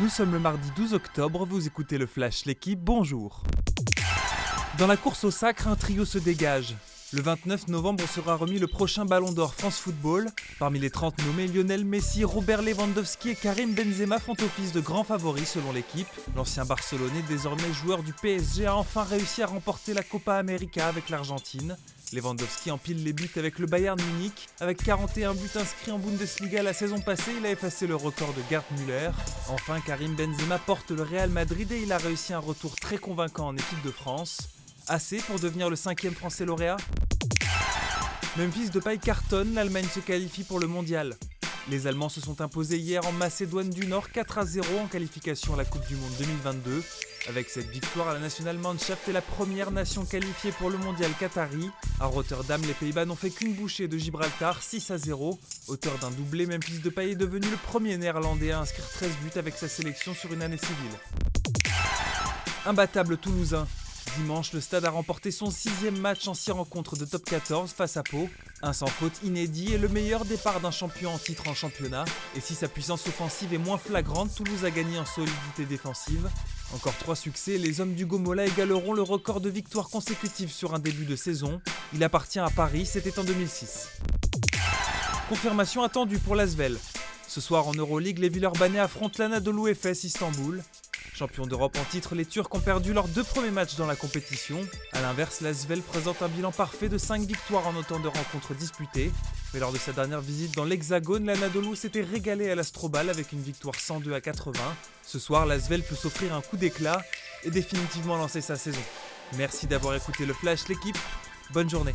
Nous sommes le mardi 12 octobre, vous écoutez le Flash L'équipe, bonjour. Dans la course au sacre, un trio se dégage. Le 29 novembre sera remis le prochain Ballon d'Or France Football. Parmi les 30 nommés, Lionel Messi, Robert Lewandowski et Karim Benzema font office de grands favoris selon l'équipe. L'ancien Barcelonais, désormais joueur du PSG, a enfin réussi à remporter la Copa América avec l'Argentine. Lewandowski empile les buts avec le Bayern Munich. Avec 41 buts inscrits en Bundesliga la saison passée, il a effacé le record de Gerd Müller. Enfin, Karim Benzema porte le Real Madrid et il a réussi un retour très convaincant en équipe de France. Assez pour devenir le cinquième français lauréat Memphis de paille cartonne, l'Allemagne se qualifie pour le mondial. Les Allemands se sont imposés hier en Macédoine du Nord 4 à 0 en qualification à la Coupe du Monde 2022. Avec cette victoire, la National Mannschaft est la première nation qualifiée pour le mondial Qatari. À Rotterdam, les Pays-Bas n'ont fait qu'une bouchée de Gibraltar 6 à 0. Auteur d'un doublé, Memphis de Paille est devenu le premier néerlandais à inscrire 13 buts avec sa sélection sur une année civile. Imbattable Toulousain, Dimanche, le stade a remporté son sixième match en six rencontres de top 14 face à Pau. Un sans faute inédit et le meilleur départ d'un champion en titre en championnat. Et si sa puissance offensive est moins flagrante, Toulouse a gagné en solidité défensive. Encore trois succès, les hommes du Gomola égaleront le record de victoires consécutives sur un début de saison. Il appartient à Paris, c'était en 2006. Confirmation attendue pour l'Asvel. Ce soir en Euroleague, les Villeurbanais affrontent l'Anadolu FS Istanbul. Champions d'Europe en titre, les Turcs ont perdu leurs deux premiers matchs dans la compétition. A l'inverse, l'Asvel présente un bilan parfait de 5 victoires en autant de rencontres disputées. Mais lors de sa dernière visite dans l'Hexagone, l'Anadolu s'était régalé à l'Astrobal avec une victoire 102 à 80. Ce soir, l'Asvel peut s'offrir un coup d'éclat et définitivement lancer sa saison. Merci d'avoir écouté le Flash, l'équipe. Bonne journée.